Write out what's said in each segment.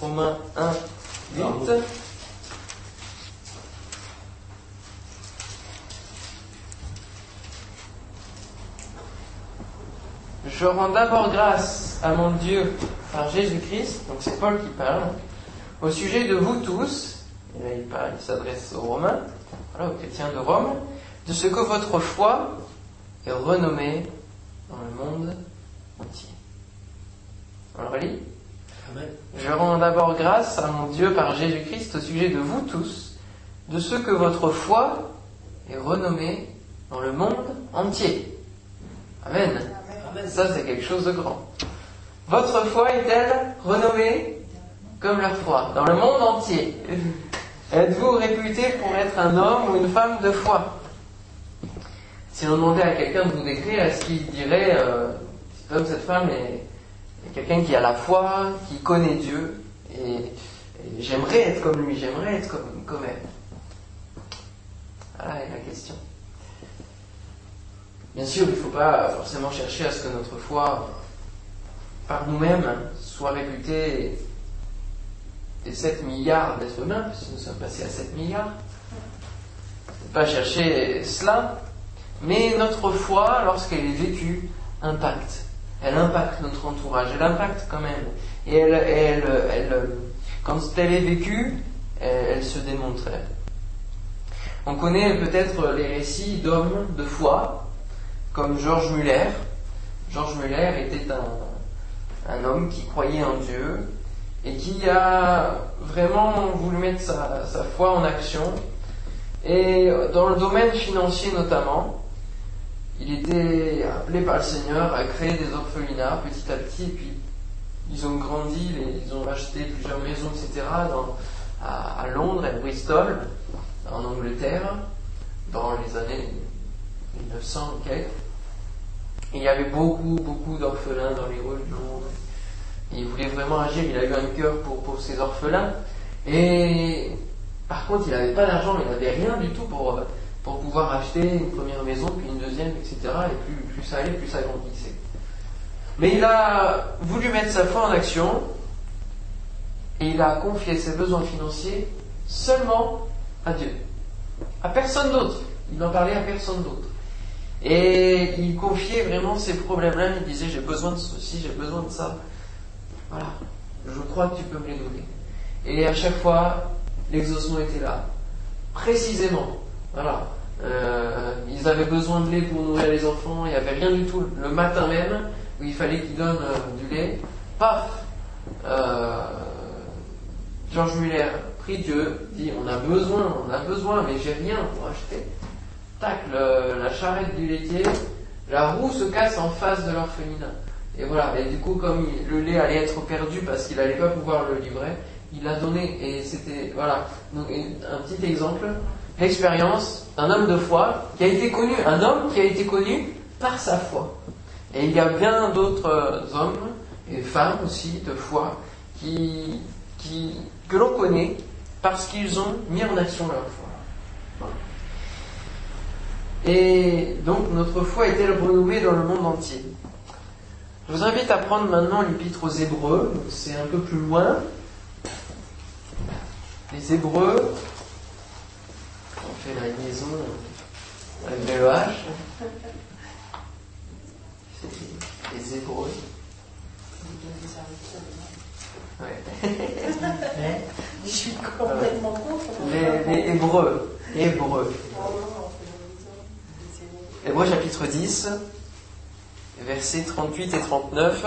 Romains 1, 8. Je rends d'abord grâce à mon Dieu par Jésus-Christ, donc c'est Paul qui parle, au sujet de vous tous, et là il parle, il s'adresse aux Romains, voilà, aux chrétiens de Rome, de ce que votre foi est renommée dans le monde entier. On le relit Je rends d'abord grâce à mon Dieu par Jésus-Christ au sujet de vous tous, de ce que votre foi est renommée dans le monde entier. Amen. Ça, c'est quelque chose de grand. Votre foi est-elle renommée comme leur foi dans le monde entier? Êtes-vous réputé pour être un homme ou une femme de foi? Si on demandait à quelqu'un de vous décrire, est-ce qu'il dirait euh, cet homme, cette femme est, quelqu'un qui a la foi, qui connaît Dieu, et, j'aimerais être comme lui, j'aimerais être comme, elle Voilà la question. Bien sûr, il ne faut pas forcément chercher à ce que notre foi, par nous-mêmes, soit réputée des 7 milliards d'êtres humains, puisque nous sommes passés à 7 milliards. Ne pas chercher cela, mais notre foi, lorsqu'elle est vécue, impacte. Elle impacte notre entourage, elle impacte quand même. Et elle, elle, elle, quand elle est vécue, elle, se démontre. On connaît peut-être les récits d'hommes de foi, comme Georges Muller. Georges Muller était un, un homme qui croyait en Dieu, et qui a vraiment voulu mettre sa, foi en action. Et dans le domaine financier notamment, il était appelé par le Seigneur à créer des orphelinats petit à petit, et puis ils ont grandi, ils ont acheté plusieurs maisons, etc., à, Londres et à Bristol, en Angleterre, dans les années 1900 quelques. il y avait beaucoup, beaucoup d'orphelins dans les rues de Londres il voulait vraiment agir, il a eu un cœur pour, pour ses orphelins. Et par contre, il n'avait pas d'argent, il n'avait rien du tout pour, pour pouvoir acheter une première maison, puis une deuxième, etc. Et plus, plus ça allait, plus ça grandissait. Mais il a voulu mettre sa foi en action et il a confié ses besoins financiers seulement à Dieu. À personne d'autre. Il n'en parlait à personne d'autre. Et il confiait vraiment ses problèmes-là. Il disait j'ai besoin de ceci, j'ai besoin de ça. Voilà, je crois que tu peux me les donner. Et à chaque fois, l'exaucement était là. Précisément. Voilà. Euh, ils avaient besoin de lait pour nourrir les enfants, il n'y avait rien du tout. Le matin même, où il fallait qu'ils donnent euh, du lait, paf euh, Georges Muller prie Dieu, dit on a besoin, on a besoin, mais j'ai rien pour acheter. Tac, la charrette du laitier, la roue se casse en face de l'orphelinat. Et voilà, et du coup, comme le lait allait être perdu parce qu'il n'allait pas pouvoir le livrer, il l'a donné et c'était, voilà. Donc, un petit exemple, l'expérience d'un homme de foi qui a été connu, un homme qui a été connu par sa foi. Et il y a bien d'autres hommes et femmes aussi de foi qui, qui, que l'on connaît parce qu'ils ont mis en action leur foi. Et donc notre foi est-elle renommée dans le monde entier? Je vous invite à prendre maintenant l'épître aux Hébreux, c'est un peu plus loin. Les Hébreux, on fait la liaison avec le H. Les Hébreux. Ouais. Je suis complètement contre. Les, les Hébreux. Hébreux. Hébreux chapitre 10 versets 38 et 39.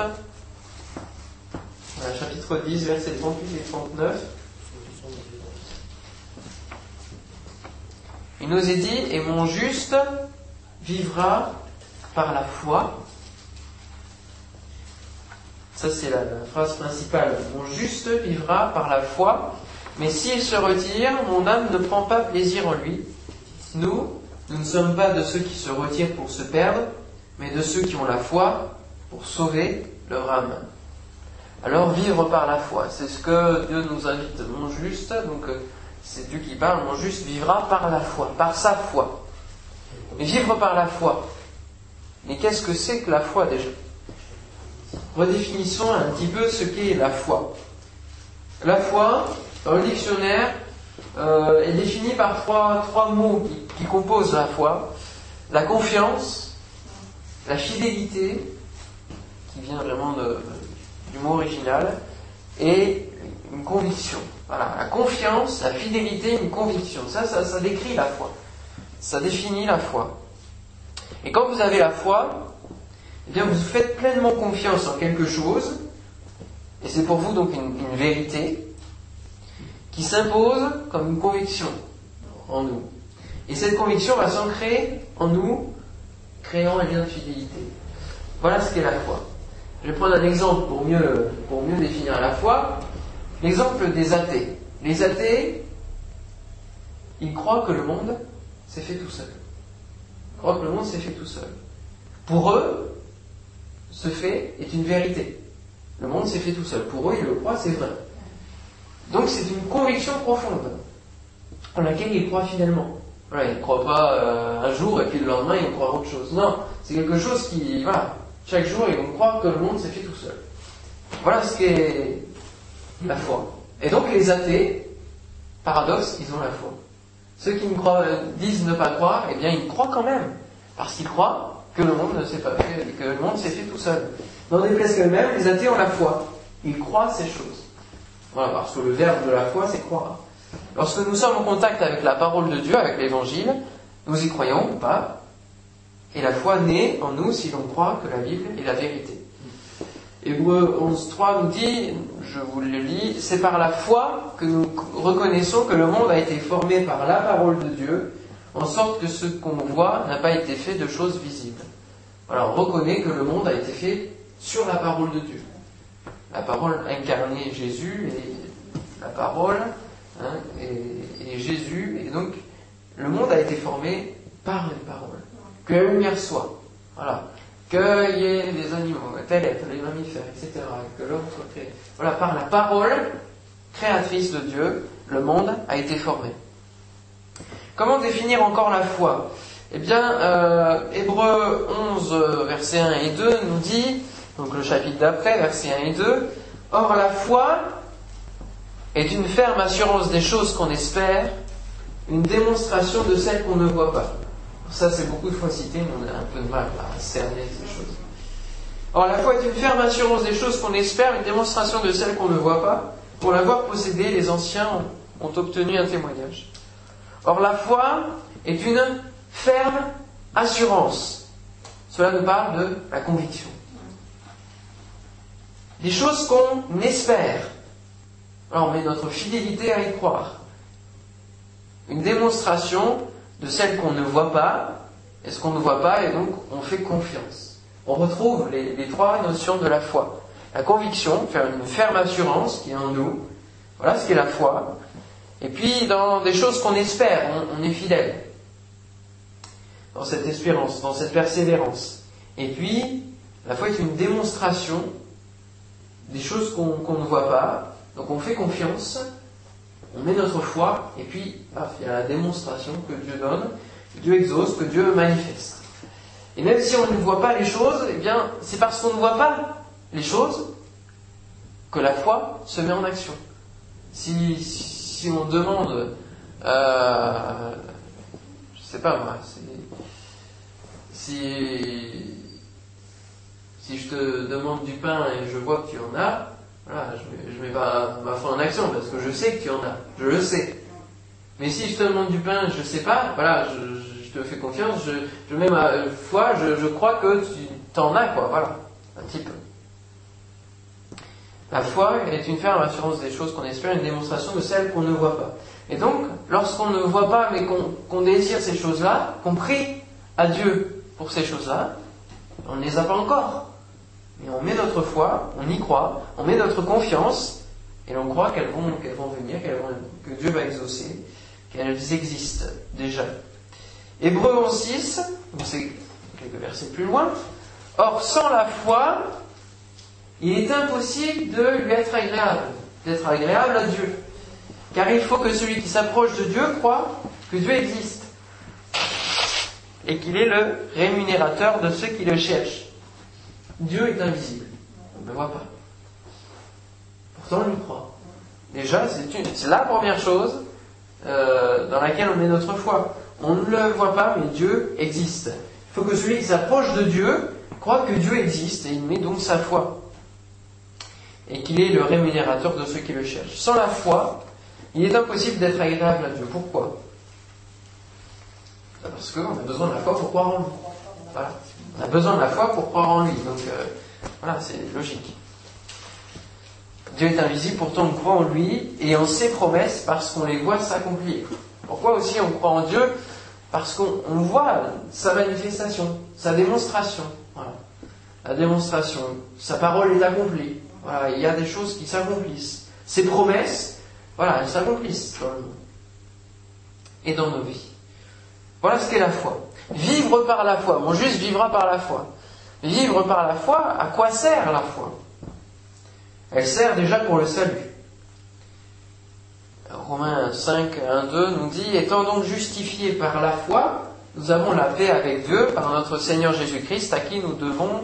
chapitre 10, versets 38 et 39. Il nous est dit, et mon juste vivra par la foi. Ça, c'est la, phrase principale. Mon juste vivra par la foi, mais s'il se retire, mon âme ne prend pas plaisir en lui. Nous, nous ne sommes pas de ceux qui se retirent pour se perdre, mais de ceux qui ont la foi pour sauver leur âme. Alors vivre par la foi, c'est ce que Dieu nous invite. Mon juste, donc euh, c'est Dieu qui parle, mon juste vivra par la foi, par sa foi. Mais vivre par la foi. Mais qu'est-ce que c'est que la foi déjà? Redéfinissons un petit peu ce qu'est la foi. La foi, dans le dictionnaire, euh, est définie par trois, trois mots qui, composent la foi. La confiance, la fidélité, qui vient vraiment du mot original, et une conviction. Voilà, la confiance, la fidélité, une conviction. Ça, ça, décrit la foi. Ça définit la foi. Et quand vous avez la foi, eh bien vous faites pleinement confiance en quelque chose, et c'est pour vous donc une, vérité qui s'impose comme une conviction en nous. Et cette conviction va s'ancrer en nous, créant un lien de fidélité. Voilà ce qu'est la foi. Je vais prendre un exemple pour mieux, pour mieux définir la foi. L'exemple des athées. Les athées, ils croient que le monde s'est fait tout seul. Ils croient que le monde s'est fait tout seul. Pour eux, ce fait est une vérité. Le monde s'est fait tout seul. Pour eux, ils le croient, c'est vrai. Donc c'est une conviction profonde en laquelle ils croient fidèlement. Voilà, ils ne croient pas euh, un jour et puis le lendemain ils croient autre chose. Non, c'est quelque chose qui, voilà, chaque jour ils vont croire que le monde s'est fait tout seul. Voilà ce qu'est la foi. Et donc les athées, paradoxe, ils ont la foi. Ceux qui croient, disent ne pas croire, eh bien ils croient quand même, parce qu'ils croient que le monde ne s'est pas fait, que le monde s'est fait tout seul. Dans des places qu'elles-mêmes, les athées ont la foi. Ils croient ces choses. Voilà, parce que le verbe de la foi, c'est croire. Lorsque nous sommes en contact avec la parole de Dieu, avec l'évangile, nous y croyons ou pas, et la foi naît en nous si l'on croit que la Bible est la vérité. Hébreu 11.3 nous dit, je vous le lis, c'est par la foi que nous reconnaissons que le monde a été formé par la parole de Dieu, en sorte que ce qu'on voit n'a pas été fait de choses visibles. Alors on reconnaît que le monde a été fait sur la parole de Dieu. La parole incarnée Jésus et la parole hein, et, Jésus, et donc le monde a été formé par les paroles. Que la lumière soit. Voilà qu'il y ait des animaux, tel être, les mammifères, etc., que l'homme soit créé. Voilà, par la parole créatrice de Dieu, le monde a été formé. Comment définir encore la foi? Eh bien, euh, Hébreu 11, versets 1 et 2 nous dit, donc le chapitre d'après, versets 1 et 2, Or la foi est une ferme assurance des choses qu'on espère, une démonstration de celles qu'on ne voit pas. Ça, c'est beaucoup de fois cité, mais on a un peu de mal à cerner ces choses. Or, la foi est une ferme assurance des choses qu'on espère, une démonstration de celles qu'on ne voit pas. Pour l'avoir possédée, les anciens ont obtenu un témoignage. Or, la foi est une ferme assurance. Cela nous parle de la conviction. Des choses qu'on espère. Alors, on met notre fidélité à y croire. Une démonstration de celle qu'on ne voit pas, et ce qu'on ne voit pas, et donc on fait confiance. On retrouve les, trois notions de la foi. La conviction, faire une ferme assurance qui est en nous, voilà ce qu'est la foi. Et puis dans des choses qu'on espère, on, est fidèle. Dans cette espérance, dans cette persévérance. Et puis, la foi est une démonstration des choses qu'on ne voit pas. Donc on fait confiance, on met notre foi, et puis, il y a la démonstration que Dieu donne, que Dieu exauce, que Dieu manifeste. Et même si on ne voit pas les choses, eh bien, c'est parce qu'on ne voit pas les choses que la foi se met en action. Si, si on demande, euh, je sais pas moi, si, si je te demande du pain et je vois que tu en as, voilà, je mets, mets pas ma foi en action parce que je sais que tu en as. Je le sais. Mais si je te demande du pain, je sais pas, voilà, je, te fais confiance, je, mets ma foi, je, crois que tu t'en as, quoi, voilà. Un petit peu. La foi est une ferme assurance des choses qu'on espère, une démonstration de celles qu'on ne voit pas. Et donc, lorsqu'on ne voit pas, mais qu'on désire ces choses-là, qu'on prie à Dieu pour ces choses-là, on ne les a pas encore. Et on met notre foi, on y croit, on met notre confiance, et on croit qu'elles vont, qu'elles vont venir, que Dieu va exaucer, qu'elles existent déjà. Hébreu 6, c'est quelques versets plus loin. Or, sans la foi, il est impossible de lui être agréable, d'être agréable à Dieu. Car il faut que celui qui s'approche de Dieu croit que Dieu existe et qu'il est le rémunérateur de ceux qui le cherchent. Dieu est invisible. On ne le voit pas. Pourtant, on y croit. Déjà, c'est la première chose euh, dans laquelle on met notre foi. On ne le voit pas, mais Dieu existe. Il faut que celui qui s'approche de Dieu croit que Dieu existe et il met donc sa foi. Et qu'il est le rémunérateur de ceux qui le cherchent. Sans la foi, il est impossible d'être agréable à Dieu. Pourquoi? Parce qu'on a besoin de la foi pour croire en lui. Voilà. On a besoin de la foi pour croire en lui. Donc euh, voilà, c'est logique. Dieu est invisible, pourtant on croit en lui et en ses promesses parce qu'on les voit s'accomplir. Pourquoi aussi on croit en Dieu Parce qu'on voit sa manifestation, sa démonstration. La démonstration, sa parole est accomplie. Voilà, il y a des choses qui s'accomplissent. Ses promesses, voilà, elles s'accomplissent dans le monde et dans nos vies. Voilà ce qu'est la foi. Vivre par la foi. Mon juste vivra par la foi. Vivre par la foi, à quoi sert la foi? Elle sert déjà pour le salut. Romains 5, 1, 2 nous dit, étant donc justifiés par la foi, nous avons la paix avec Dieu par notre Seigneur Jésus-Christ, à qui nous devons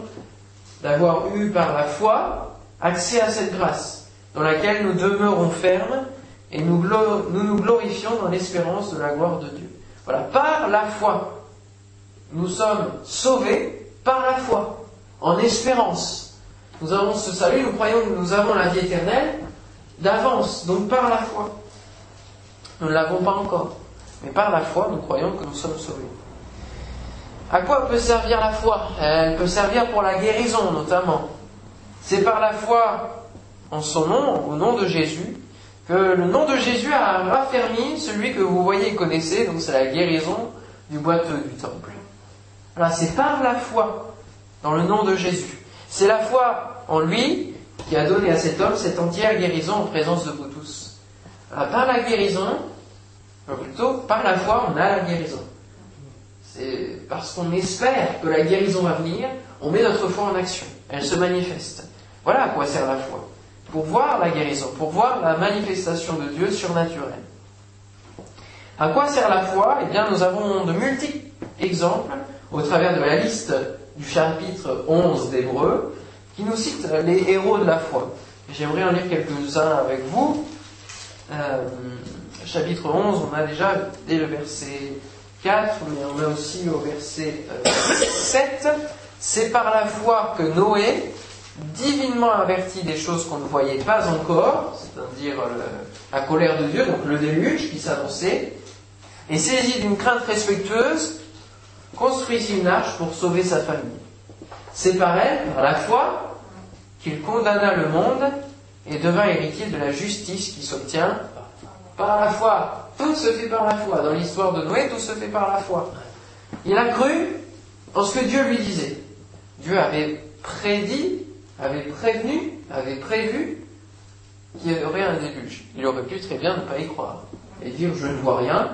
d'avoir eu par la foi accès à cette grâce, dans laquelle nous demeurons fermes et nous nous, nous glorifions dans l'espérance de la gloire de Dieu. Voilà, par la foi. Nous sommes sauvés par la foi, en espérance. Nous avons ce salut, nous croyons que nous avons la vie éternelle d'avance, donc par la foi. Nous ne l'avons pas encore, mais par la foi, nous croyons que nous sommes sauvés. À quoi peut servir la foi? Elle peut servir pour la guérison notamment. C'est par la foi en son nom, au nom de Jésus, que le nom de Jésus a raffermi celui que vous voyez et connaissez, donc c'est la guérison du boiteux du temple. C'est par la foi dans le nom de Jésus. C'est la foi en lui qui a donné à cet homme cette entière guérison en présence de vous tous. par la guérison, plutôt par la foi, on a la guérison. C'est parce qu'on espère que la guérison va venir, on met notre foi en action. Elle se manifeste. Voilà à quoi sert la foi. Pour voir la guérison, pour voir la manifestation de Dieu surnaturelle. À quoi sert la foi? Eh bien, nous avons de multiples exemples au travers de la liste du chapitre 11 d'Hébreu, qui nous cite les héros de la foi. J'aimerais en lire quelques-uns avec vous. Euh, chapitre 11, on a déjà dès le verset 4, mais on a aussi au verset 7. Euh, C'est par la foi que Noé, divinement averti des choses qu'on ne voyait pas encore, c'est-à-dire la colère de Dieu, donc le déluge qui s'annonçait, et saisi d'une crainte respectueuse, construisit une arche pour sauver sa famille. C'est par elle, par la foi, qu'il condamna le monde et devint héritier de la justice qui s'obtient par la foi. Tout se fait par la foi. Dans l'histoire de Noé, tout se fait par la foi. Il a cru en ce que Dieu lui disait. Dieu avait prédit, avait prévenu, avait prévu qu'il y aurait un déluge. Il aurait pu très bien ne pas y croire et dire je ne vois rien,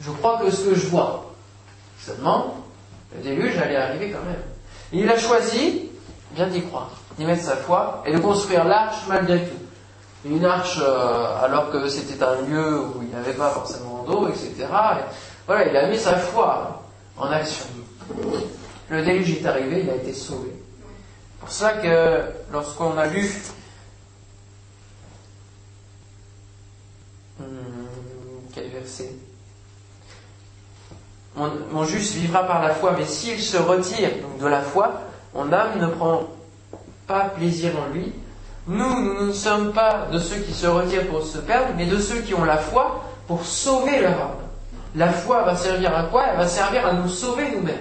je crois que ce que je vois. Seulement, le déluge allait arriver quand même. il a choisi bien d'y croire, d'y mettre sa foi et de construire l'arche malgré tout. Une arche, euh, alors que c'était un lieu où il n'y avait pas forcément d'eau, etc. voilà, il a mis sa foi en action. Le déluge est arrivé, il a été sauvé. Pour ça que lorsqu'on a lu hmm, quel verset? Mon, juste vivra par la foi, mais s'il se retire de la foi, mon âme ne prend pas plaisir en lui. Nous, nous ne sommes pas de ceux qui se retirent pour se perdre, mais de ceux qui ont la foi pour sauver leur âme. La foi va servir à quoi? Elle va servir à nous sauver nous-mêmes.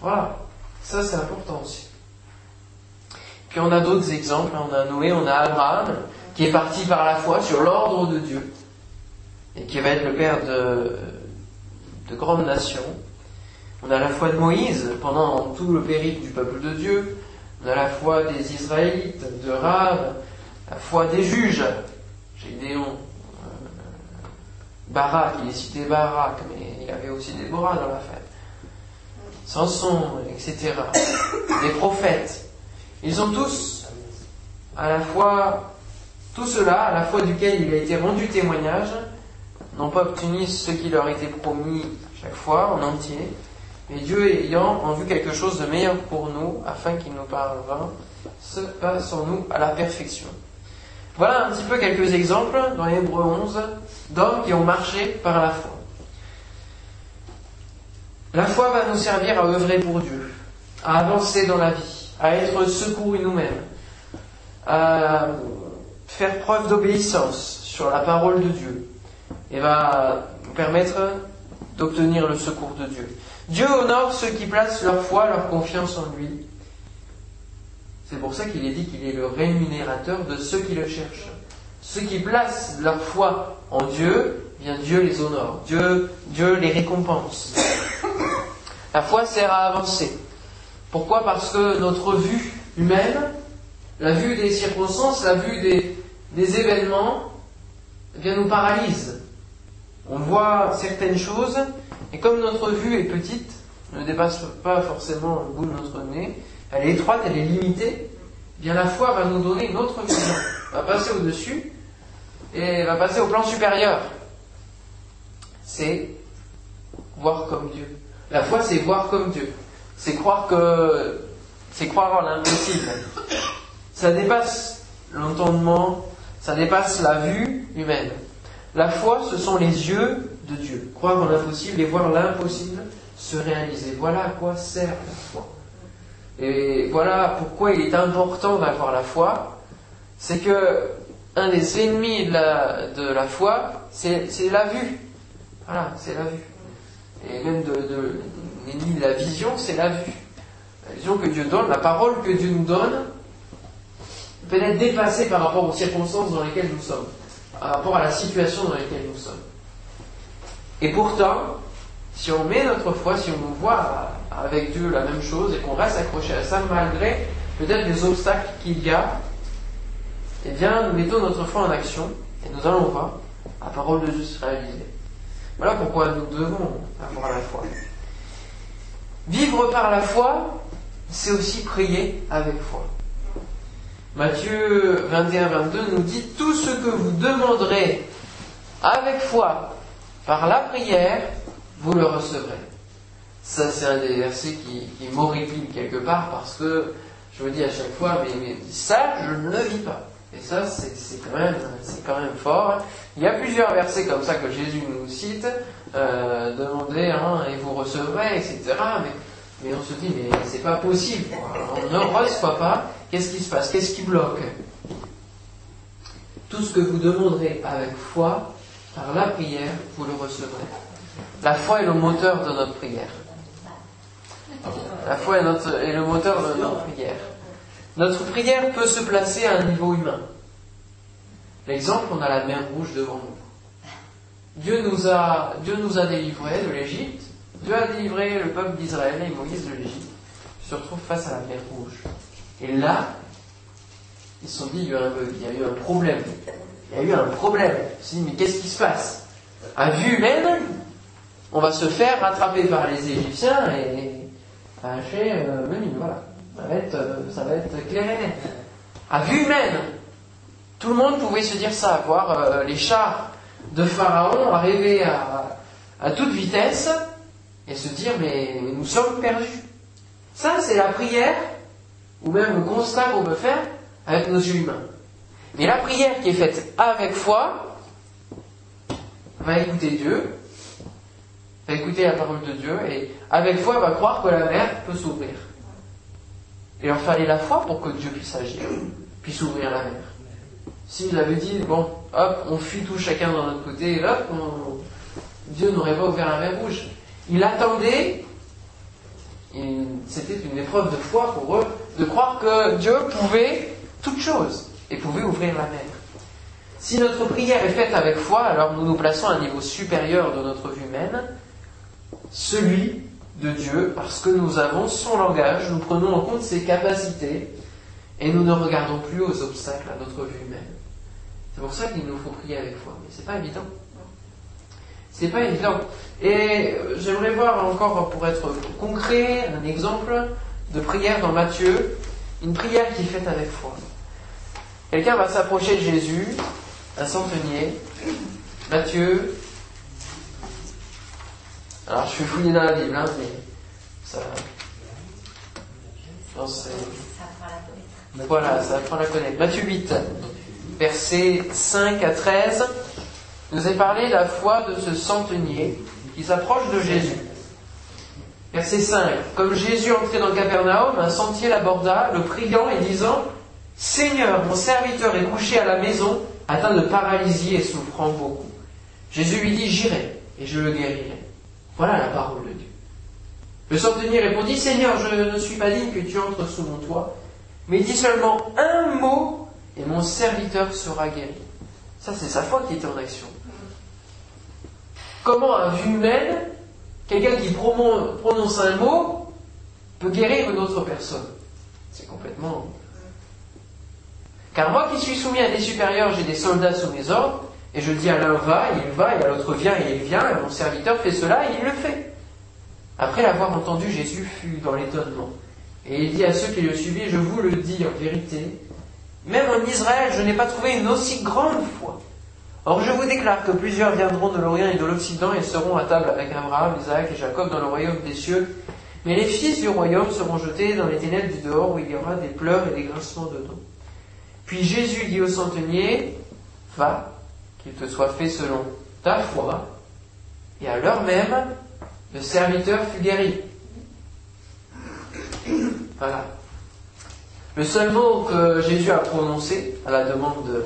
Voilà. Ça, c'est important aussi. Puis on a d'autres exemples. On a Noé, on a Abraham, qui est parti par la foi sur l'ordre de Dieu, et qui va être le père de, de grandes nations. On a la foi de Moïse pendant tout le périple du peuple de Dieu. On a la foi des Israélites, de Rav, la foi des juges, Gédéon, euh, Barak, il est cité Barak, mais il y avait aussi Déborah dans l'affaire. Samson, etc. Des prophètes. Ils ont tous, à la fois, tout cela, à la fois duquel il a été rendu témoignage, n'ont pas obtenu ce qui leur était promis chaque fois en entier, mais Dieu ayant en vue quelque chose de meilleur pour nous, afin qu'il nous parvint, se passe en nous à la perfection. Voilà un petit peu quelques exemples dans Hébreu 11 d'hommes qui ont marché par la foi. La foi va nous servir à œuvrer pour Dieu, à avancer dans la vie, à être secourus nous-mêmes, à faire preuve d'obéissance sur la parole de Dieu et va nous permettre d'obtenir le secours de Dieu. Dieu honore ceux qui placent leur foi, leur confiance en lui. C'est pour ça qu'il est dit qu'il est le rémunérateur de ceux qui le cherchent. Ceux qui placent leur foi en Dieu, eh Dieu les honore, Dieu, Dieu les récompense. La foi sert à avancer. Pourquoi? Parce que notre vue humaine, la vue des circonstances, la vue des, événements, eh nous paralyse. On voit certaines choses, et comme notre vue est petite, ne dépasse pas forcément le bout de notre nez, elle est étroite, elle est limitée, eh bien la foi va nous donner une autre vision, va passer au-dessus et va passer au plan supérieur. C'est voir comme Dieu. La foi, c'est voir comme Dieu. C'est croire que, c'est croire en l'impossible. Ça dépasse l'entendement, ça dépasse la vue humaine. La foi, ce sont les yeux de Dieu. Croire en l'impossible et voir l'impossible se réaliser. Voilà à quoi sert la foi. Et voilà pourquoi il est important d'avoir la foi. C'est que un des ennemis de la, foi, c'est la vue. Voilà, c'est la vue. Et même de, de l'ennemi de la vision, c'est la vue. La vision que Dieu donne, la parole que Dieu nous donne, peut être dépassée par rapport aux circonstances dans lesquelles nous sommes par rapport à la situation dans laquelle nous sommes. Et pourtant, si on met notre foi, si on voit avec Dieu la même chose et qu'on reste accroché à ça malgré peut-être les obstacles qu'il y a, eh bien, nous mettons notre foi en action et nous allons voir la parole de Dieu se réaliser. Voilà pourquoi nous devons avoir la foi. Vivre par la foi, c'est aussi prier avec foi. Matthieu 21, 22 nous dit Tout ce que vous demanderez avec foi par la prière, vous le recevrez. Ça, c'est un des versets qui, qui m'horripile quelque part parce que je me dis à chaque fois, mais, ça, je ne le vis pas. Et ça, c'est quand, même, quand même fort. Il y a plusieurs versets comme ça que Jésus nous cite euh, demandez hein, et vous recevrez, etc. mais on se dit, mais c'est pas possible. On ne reçoit pas. Qu'est-ce qui se passe? Qu'est-ce qui bloque? Tout ce que vous demanderez avec foi, par la prière, vous le recevrez. La foi est le moteur de notre prière. La foi est, est le moteur de notre prière. Notre prière peut se placer à un niveau humain. L'exemple, on a la mer rouge devant nous. Dieu nous a, Dieu nous a délivrés de l'Égypte. Dieu a délivré le peuple d'Israël et Moïse de l'Égypte. se retrouve face à la mer Rouge. Et là, ils se sont dit, il y a eu un problème. Il y a eu un problème. Ils se sont dit, mais qu'est-ce qui se passe? À vue humaine, on va se faire rattraper par les Égyptiens et arracher euh, le Voilà. Ça va, être, euh, ça va être clair et net. À vue humaine, tout le monde pouvait se dire ça, voir euh, les chars de Pharaon arriver à, à toute vitesse et se dire mais nous sommes perdus. Ça, c'est la prière, ou même le constat qu'on peut faire avec nos yeux humains. Mais la prière qui est faite avec foi va écouter Dieu, va écouter la parole de Dieu, et avec foi va croire que la mer peut s'ouvrir. Il fallait la foi pour que Dieu puisse agir, puisse ouvrir la mer. S'il avait dit, bon, hop, on fuit tout chacun dans notre côté, et hop, Dieu n'aurait pas ouvert la mer rouge. Il attendait, c'était une épreuve de foi pour eux, de croire que Dieu pouvait toute chose et pouvait ouvrir la mer. Si notre prière est faite avec foi, alors nous nous plaçons à un niveau supérieur de notre vue humaine, celui de Dieu, parce que nous avons son langage, nous prenons en compte ses capacités et nous ne regardons plus aux obstacles à notre vue humaine. C'est pour ça qu'il nous faut prier avec foi, mais c'est pas évident. C'est pas évident. Et j'aimerais voir encore, pour être concret, un exemple de prière dans Matthieu, une prière qui est faite avec foi. Quelqu'un va s'approcher de Jésus, un centenier, Matthieu. Alors je suis fouillé dans la Bible, hein, mais ça. Je pense Voilà, ça apprend la connaître. Matthieu 8. versets 5 à 13, nous a parlé la foi de ce centenier qui s'approche de Jésus. Verset 5. Comme Jésus entrait dans Capernaum, un sentier l'aborda, le priant et disant Seigneur, mon serviteur est couché à la maison, atteint de paralysie et souffrant beaucoup. Jésus lui dit J'irai et je le guérirai. Voilà la parole de Dieu. Le centenier répondit Seigneur, je ne suis pas digne que tu entres sous mon toit, mais dis seulement un mot et mon serviteur sera guéri. Ça, c'est sa foi qui était en action. Comment, à vue humaine, quelqu'un qui prononce un mot peut guérir une autre personne? C'est complètement. Car moi qui suis soumis à des supérieurs, j'ai des soldats sous mes ordres, et je dis à l'un va, il va, et à l'autre vient, et il vient, et mon serviteur fait cela, et il le fait. Après l'avoir entendu, Jésus fut dans l'étonnement. Et il dit à ceux qui le suivaient, je vous le dis en vérité, même en Israël, je n'ai pas trouvé une aussi grande foi. Or, je vous déclare que plusieurs viendront de l'Orient et de l'Occident et seront à table avec Abraham, Isaac et Jacob dans le royaume des cieux. Mais les fils du royaume seront jetés dans les ténèbres du dehors où il y aura des pleurs et des grincements de dents. Puis Jésus dit au centenier, va, qu'il te soit fait selon ta foi. Et à l'heure même, le serviteur fut guéri. Voilà. Le seul mot que Jésus a prononcé à la demande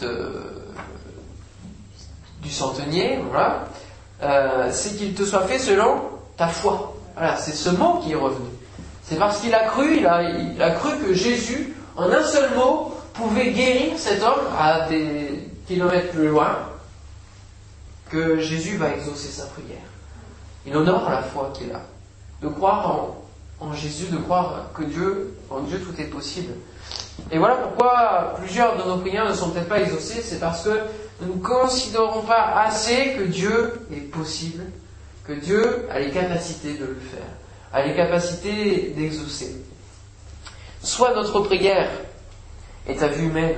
de du centenier, voilà, euh, c'est qu'il te soit fait selon ta foi. Voilà, c'est ce mot qui est revenu. C'est parce qu'il a cru, il a, a cru que Jésus, en un seul mot, pouvait guérir cet homme à des kilomètres plus loin, que Jésus va exaucer sa prière. Il honore la foi qu'il a. De croire en, en Jésus, de croire que Dieu, en Dieu tout est possible. Et voilà pourquoi plusieurs de nos prières ne sont peut-être pas exaucées, c'est parce que nous ne considérons pas assez que Dieu est possible, que Dieu a les capacités de le faire, a les capacités d'exaucer. Soit notre prière est à vue humaine,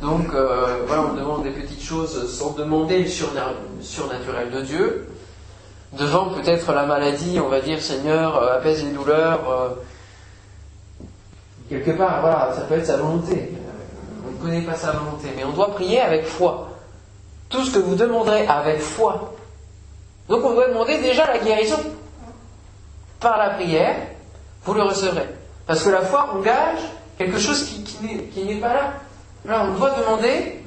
donc euh, voilà, on demande des petites choses sans demander le surnaturel de Dieu. Devant peut-être la maladie, on va dire Seigneur, euh, apaise les douleurs. Euh, quelque part, voilà, ça peut être sa volonté. On ne connaît pas sa volonté, mais on doit prier avec foi tout ce que vous demanderez avec foi. Donc on doit demander déjà la guérison. Par la prière, vous le recevrez. Parce que la foi engage quelque chose qui, n'est pas là. Là, on doit demander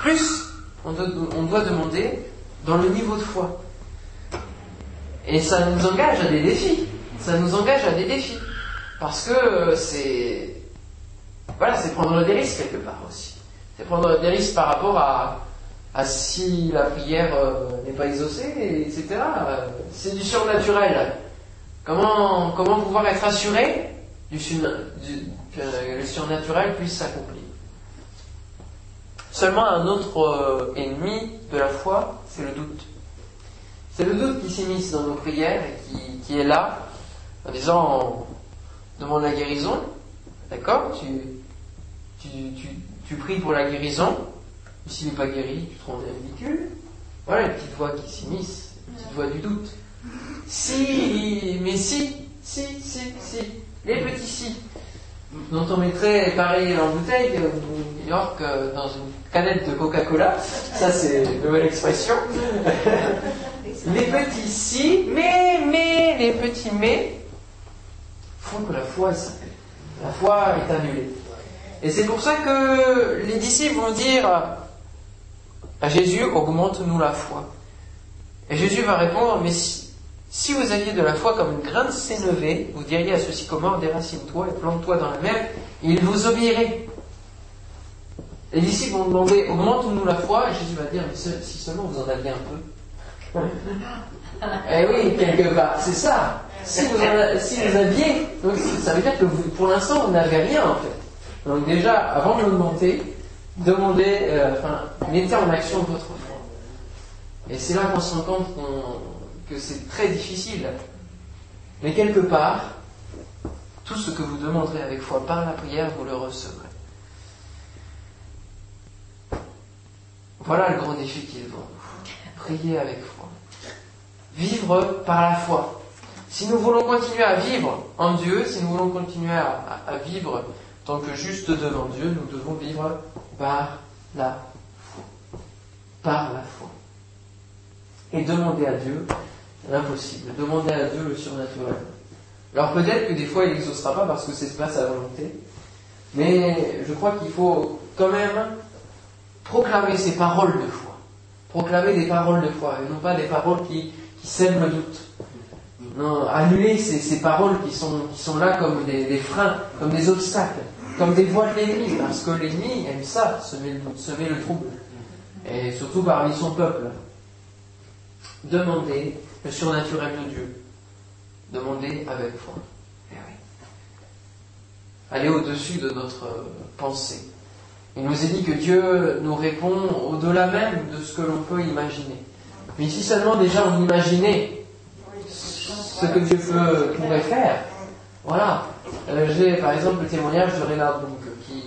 plus. On doit, on doit demander dans le niveau de foi. Et ça nous engage à des défis. Ça nous engage à des défis. Parce que c'est. Voilà, c'est prendre des risques quelque part aussi. C'est prendre des risques par rapport à, ah, si la prière euh, n'est pas exaucée, etc. c'est du surnaturel. Comment, comment pouvoir être assuré du, que le surnaturel puisse s'accomplir? Seulement un autre euh, ennemi de la foi, c'est le doute. C'est le doute qui s'immisce dans nos prières et qui, qui est là, en disant, demande la guérison, d'accord? Tu, tu, tu, tu pries pour la guérison, s'il n'est pas guéri, tu te rends ridicule. Voilà les petites voix qui s'immiscent, les petites voix du doute. Si, mais si, si, si, si, les petits si, dont on mettrait pareil en bouteille New York euh, dans une canette de Coca-Cola, ça c'est une nouvelle expression. les petits si, mais, mais, les petits mais font que la foi. La foi est annulée. Et c'est pour ça que les disciples vont dire à Jésus, augmente-nous la foi. Et Jésus va répondre, mais si, vous aviez de la foi comme une graine sénévé, vous diriez à ceci sycomore, déracine-toi et plante-toi dans la mer, et il vous obéirait. Les disciples vont demander, augmente-nous la foi, et Jésus va dire, mais si seulement vous en aviez un peu. eh oui, quelque part, c'est ça. Si vous, en, aviez, donc ça veut dire que pour l'instant, vous n'avez rien en fait. Donc déjà, avant de l'augmenter, demandez, euh, enfin, mettez en action votre foi. Et c'est là qu'on se rend compte que c'est très difficile. Mais quelque part, tout ce que vous demanderez avec foi par la prière, vous le recevrez. Voilà le grand défi qui est devant nous. Prier avec foi. Vivre par la foi. Si nous voulons continuer à vivre en Dieu, si nous voulons continuer à, à vivre tant que juste devant Dieu, nous devons vivre par la foi. Par la foi. Et demander à Dieu l'impossible. Demander à Dieu le surnaturel. Alors peut-être que des fois il n'exaucera pas parce que c'est pas sa volonté. Mais je crois qu'il faut quand même proclamer ces paroles de foi. Proclamer des paroles de foi et non pas des paroles qui, sèment le doute. Non, annuler ces, paroles qui sont, qui sont là comme des, freins, comme des obstacles, comme des voies de l'ennemi, parce que l'ennemi aime ça, semer le trouble. Et surtout parmi son peuple. Demander le surnaturel de Dieu. Demander avec foi. Eh Aller au-dessus de notre pensée. Il nous est dit que Dieu nous répond au-delà même de ce que l'on peut imaginer. Mais si seulement déjà on imaginait ce que Dieu peut, pourrait faire, voilà. Euh, j'ai par exemple le témoignage de Renard donc, qui,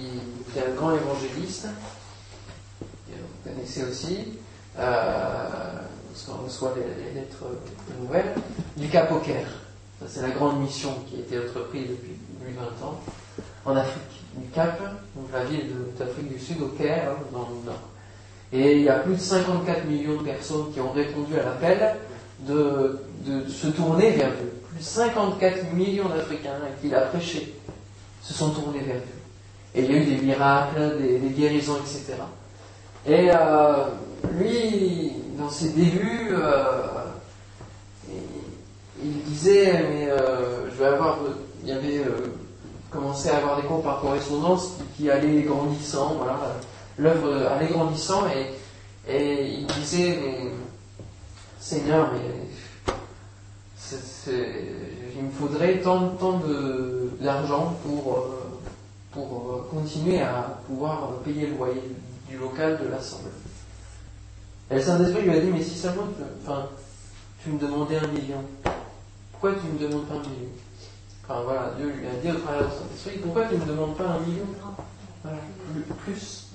est un grand évangéliste, vous connaissez aussi, euh, parce qu'on reçoit les, lettres de nouvelles, du Cap au Caire. C'est la grande mission qui a été entreprise depuis 20 ans en Afrique, du Cap, donc la ville d'Afrique du Sud, au Caire, hein, dans le nord. Et il y a plus de 54 millions de personnes qui ont répondu à l'appel de, se tourner vers Dieu. Plus de 54 millions d'Africains qui qu'il a prêché se sont tournés vers Dieu. Et il y a eu des miracles, des, guérisons, etc. Et euh, lui, dans ses débuts, euh, il, disait, mais euh, je vais avoir, il avait commençait à avoir des cours par correspondance qui, allaient grandissant, voilà, l'œuvre allait grandissant et, et il disait, mais, Seigneur, mais il me faudrait tant, tant d'argent pour, euh, pour euh, continuer à pouvoir payer le loyer du local de l'Assemblée. Et le Saint-Esprit lui a dit, mais si seulement enfin, tu me demandais un million, pourquoi tu ne me demandes pas un million? Enfin voilà, Dieu lui a dit au travers de son esprit, pourquoi tu ne me demandes pas un million? Voilà, Plus.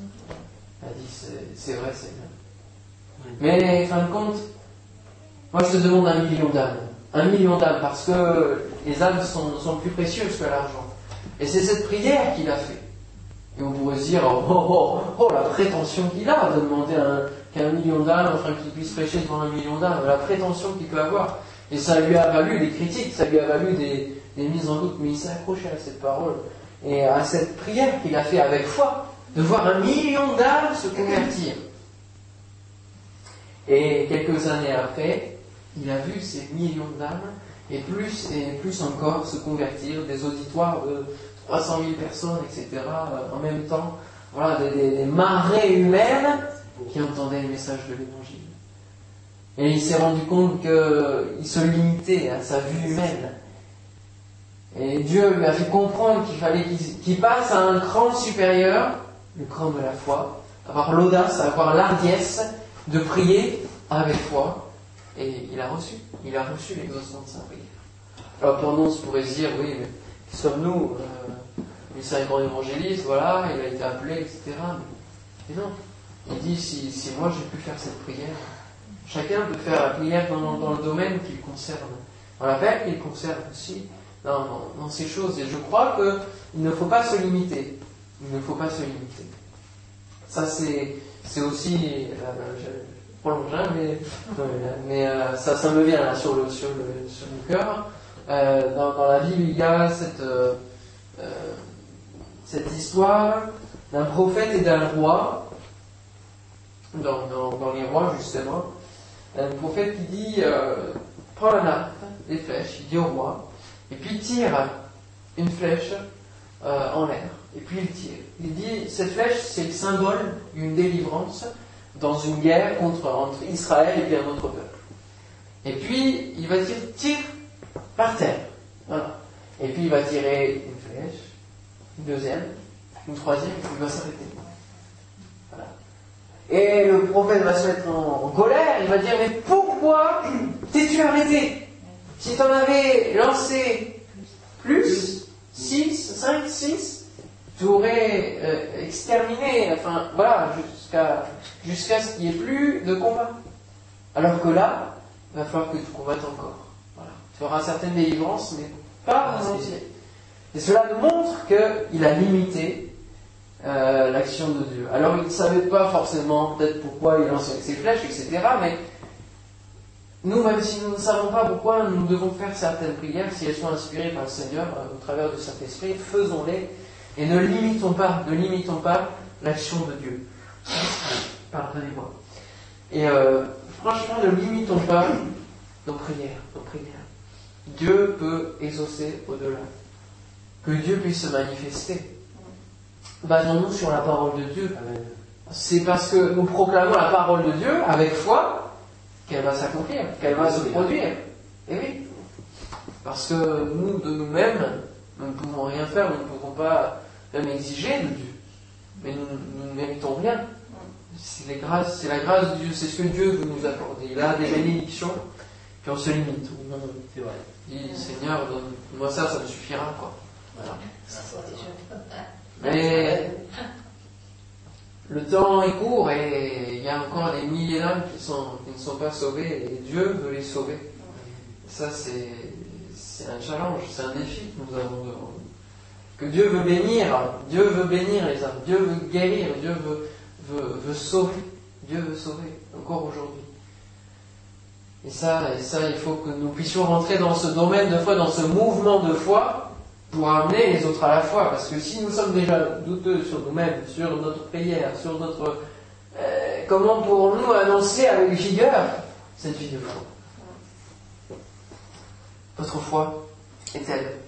Il a dit, c'est vrai, c'est bien. Mais fin de compte, moi je te demande un million d'âmes. Un million d'âmes, parce que les âmes sont, plus précieuses que l'argent. Et c'est cette prière qu'il a fait. Et on pourrait se dire, oh, oh, oh, oh la prétention qu'il a de demander qu'un million d'âmes, enfin qu'il puisse prêcher devant un million d'âmes, la prétention qu'il peut avoir. Et ça lui a valu des critiques, ça lui a valu des, des mises en doute, mais il s'est accroché à cette parole et à cette prière qu'il a fait avec foi, de voir un million d'âmes se convertir. Et quelques années après, il a vu ces millions d'âmes et plus et plus encore se convertir, des auditoires de 300 000 personnes, etc., euh, en même temps, voilà, des, des marées humaines qui entendaient le message de l'Évangile. Et il s'est rendu compte qu'il se limitait à sa vue humaine. Et Dieu lui a fait comprendre qu'il fallait qu'il passe à un cran supérieur, le cran de la foi, avoir l'audace, avoir l'ardiesse de prier avec foi. Et il a reçu, il a reçu l'exaucement de sa prière. Alors pour nous, on pourrait se dire, oui, mais qui sommes-nous euh, grand évangéliste, voilà, il a été appelé, etc. Mais non, il dit, si, moi j'ai pu faire cette prière, Chacun peut faire la prière dans, le domaine qu'il concerne. Dans la paix qu'il concerne aussi, dans, ces choses. Et je crois qu'il ne faut pas se limiter. Il ne faut pas se limiter. Ça, c'est aussi. Euh, hein, mais, mais euh, ça, ça me vient là sur le, sur le, sur le cœur. Euh, dans, la Bible, il y a cette, cette histoire d'un prophète et d'un roi, dans, dans, les rois justement, un prophète qui dit euh, prends la nappe, des flèches, il dit au roi, et puis tire une flèche euh, en l'air, et puis il tire. Il dit cette flèche, c'est le symbole d'une délivrance dans une guerre contre, entre Israël et un autre peuple. Et puis il va dire tire par terre. Voilà. Et puis il va tirer une flèche, une deuxième, une troisième, et il va s'arrêter. Et le prophète va se mettre en, colère, il va dire Mais pourquoi t'es-tu arrêté? Si tu en avais lancé plus, 6, 5, 6, tu aurais exterminé, enfin voilà, jusqu'à ce qu'il n'y ait plus de combat. Alors que là, il va falloir que tu combattes encore. Voilà. Tu auras certaines délivrances, mais pas en entier. Et cela nous montre qu'il a limité euh, l'action de Dieu. Alors il ne savait pas forcément peut-être pourquoi il lançait ses flèches, etc. Mais nous, même si nous ne savons pas pourquoi nous devons faire certaines prières, si elles sont inspirées par le Seigneur euh, au travers du Saint-Esprit, faisons-les et ne limitons pas, ne limitons pas l'action de Dieu. Pardonnez-moi. Et euh, franchement, ne limitons pas nos prières, nos prières. Dieu peut exaucer au-delà. Que Dieu puisse se manifester. Basons-nous sur la parole de Dieu. C'est parce que nous proclamons la parole de Dieu avec foi qu'elle va s'accomplir, qu'elle va se produire. Et oui. Parce que nous, de nous-mêmes, nous ne pouvons rien faire, nous ne pouvons pas même exiger de Dieu. Mais nous ne méritons rien. C'est la grâce de Dieu, c'est ce que Dieu veut nous accorder. Il a des bénédictions, puis on se limite. C'est vrai. Dit, Seigneur, donne-moi ça, ça me suffira, quoi. Voilà. Mais le temps est court et il y a encore des milliers d'âmes qui, qui ne sont pas sauvées et Dieu veut les sauver. Ça, c'est un challenge, c'est un défi que nous avons devant nous. Que Dieu veut bénir, Dieu veut bénir les âmes, Dieu veut guérir, Dieu veut, veut, veut sauver. Dieu veut sauver, encore aujourd'hui. Et ça, et ça, il faut que nous puissions rentrer dans ce domaine de foi, dans ce mouvement de foi, pour amener les autres à la foi. Parce que si nous sommes déjà douteux sur nous-mêmes, sur notre prière, sur notre... Euh, comment pourrons-nous annoncer avec vigueur cette vie de foi? Votre foi est-elle